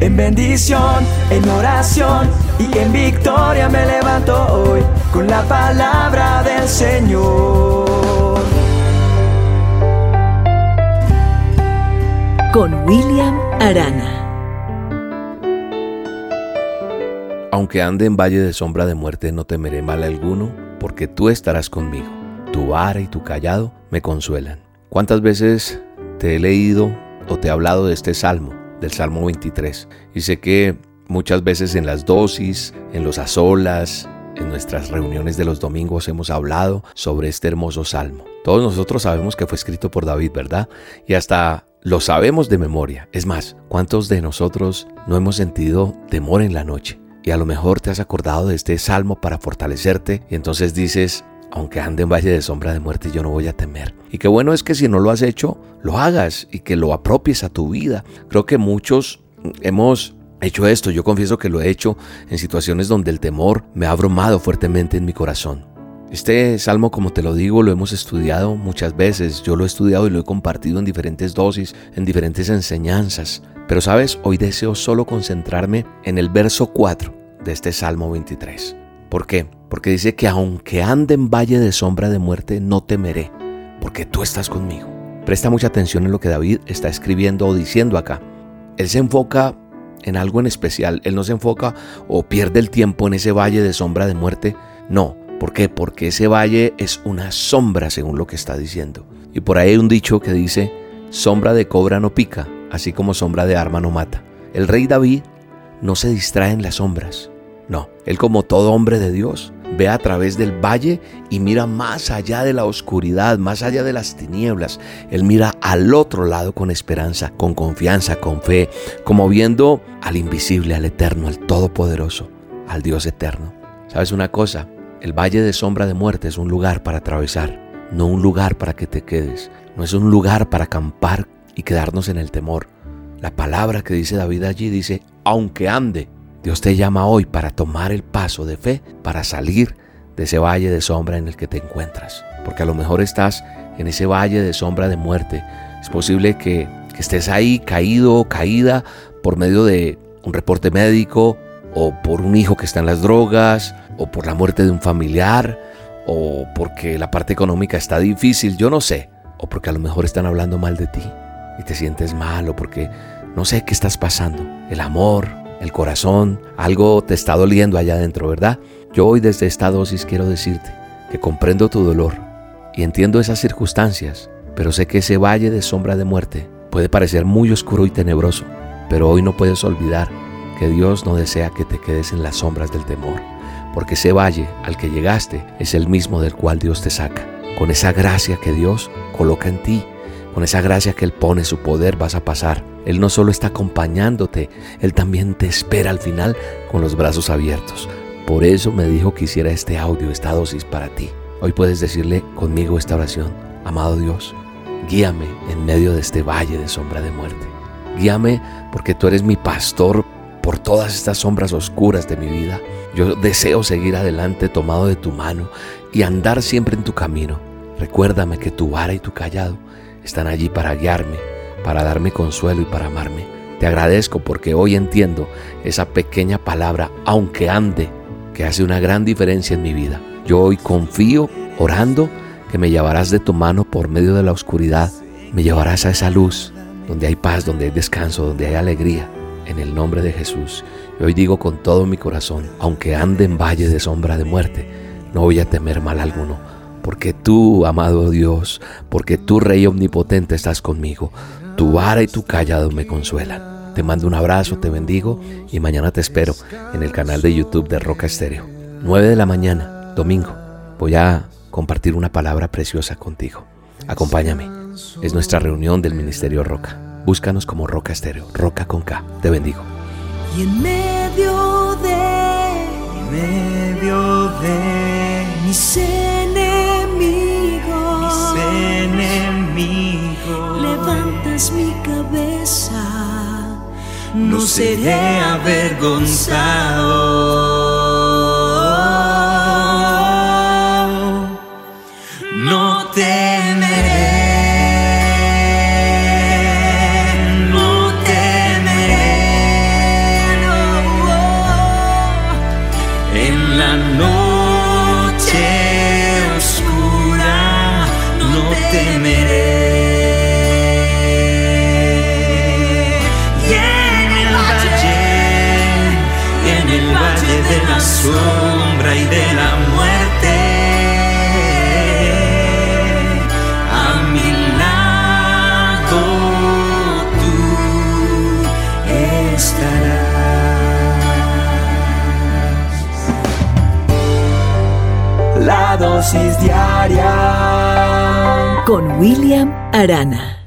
En bendición, en oración y en victoria me levanto hoy con la palabra del Señor. Con William Arana. Aunque ande en valle de sombra de muerte, no temeré mal alguno, porque tú estarás conmigo. Tu vara y tu callado me consuelan. ¿Cuántas veces te he leído o te he hablado de este salmo? Del Salmo 23. Y sé que muchas veces en las dosis, en los azolas, en nuestras reuniones de los domingos hemos hablado sobre este hermoso salmo. Todos nosotros sabemos que fue escrito por David, ¿verdad? Y hasta lo sabemos de memoria. Es más, ¿cuántos de nosotros no hemos sentido temor en la noche? Y a lo mejor te has acordado de este salmo para fortalecerte y entonces dices, aunque ande en valle de sombra de muerte, yo no voy a temer. Y qué bueno es que si no lo has hecho, lo hagas y que lo apropies a tu vida. Creo que muchos hemos hecho esto, yo confieso que lo he hecho en situaciones donde el temor me ha abrumado fuertemente en mi corazón. Este salmo, como te lo digo, lo hemos estudiado muchas veces, yo lo he estudiado y lo he compartido en diferentes dosis, en diferentes enseñanzas. Pero sabes, hoy deseo solo concentrarme en el verso 4 de este Salmo 23. ¿Por qué? Porque dice que aunque ande en valle de sombra de muerte, no temeré, porque tú estás conmigo. Presta mucha atención en lo que David está escribiendo o diciendo acá. Él se enfoca en algo en especial. Él no se enfoca o pierde el tiempo en ese valle de sombra de muerte. No. ¿Por qué? Porque ese valle es una sombra según lo que está diciendo. Y por ahí hay un dicho que dice, sombra de cobra no pica, así como sombra de arma no mata. El rey David no se distrae en las sombras. No, él como todo hombre de Dios ve a través del valle y mira más allá de la oscuridad, más allá de las tinieblas. Él mira al otro lado con esperanza, con confianza, con fe, como viendo al invisible, al eterno, al todopoderoso, al Dios eterno. ¿Sabes una cosa? El valle de sombra de muerte es un lugar para atravesar, no un lugar para que te quedes, no es un lugar para acampar y quedarnos en el temor. La palabra que dice David allí dice, aunque ande Dios te llama hoy para tomar el paso de fe, para salir de ese valle de sombra en el que te encuentras. Porque a lo mejor estás en ese valle de sombra de muerte. Es posible que, estés ahí caído o caída por medio de un reporte médico o por un hijo que está en las drogas o por la muerte de un familiar o porque la parte económica está difícil, yo no sé. O porque a lo mejor están hablando mal de ti y te sientes mal o porque no sé qué estás pasando. El amor, el corazón, algo te está doliendo allá adentro, ¿verdad? Yo hoy desde esta dosis quiero decirte que comprendo tu dolor y entiendo esas circunstancias, pero sé que ese valle de sombra de muerte puede parecer muy oscuro y tenebroso, pero hoy no puedes olvidar que Dios no desea que te quedes en las sombras del temor, porque ese valle al que llegaste es el mismo del cual Dios te saca. Con esa gracia que Dios coloca en ti, con esa gracia que Él pone su poder vas a pasar él no solo está acompañándote, Él también te espera al final con los brazos abiertos. Por eso me dijo que hiciera este audio, esta dosis para ti. Hoy puedes decirle conmigo esta oración. Amado Dios, guíame en medio de este valle de sombra de muerte. Guíame porque tú eres mi pastor por todas estas sombras oscuras de mi vida. Yo deseo seguir adelante tomado de tu mano y andar siempre en tu camino. Recuérdame que tu vara y tu callado están allí para guiarme para darme consuelo y para amarme. Te agradezco porque hoy entiendo esa pequeña palabra, aunque ande, que hace una gran diferencia en mi vida. Yo hoy confío, orando, que me llevarás de tu mano por medio de la oscuridad, me llevarás a esa luz, donde hay paz, donde hay descanso, donde hay alegría, en el nombre de Jesús. Y hoy digo con todo mi corazón, aunque ande en valle de sombra de muerte, no voy a temer mal alguno, porque tú, amado Dios, porque tú, Rey Omnipotente, estás conmigo. Tu vara y tu callado me consuelan. Te mando un abrazo, te bendigo y mañana te espero en el canal de YouTube de Roca Estéreo. 9 de la mañana, domingo. Voy a compartir una palabra preciosa contigo. Acompáñame. Es nuestra reunión del Ministerio Roca. Búscanos como Roca Estéreo, Roca con K. Te bendigo. Y en medio de, en medio de mis enemigos, mis enemigos. Mi cabeza, no seré avergonzado. en el valle, en el valle de la sombra y de la muerte. a mi lado, La dosis diaria con William Arana.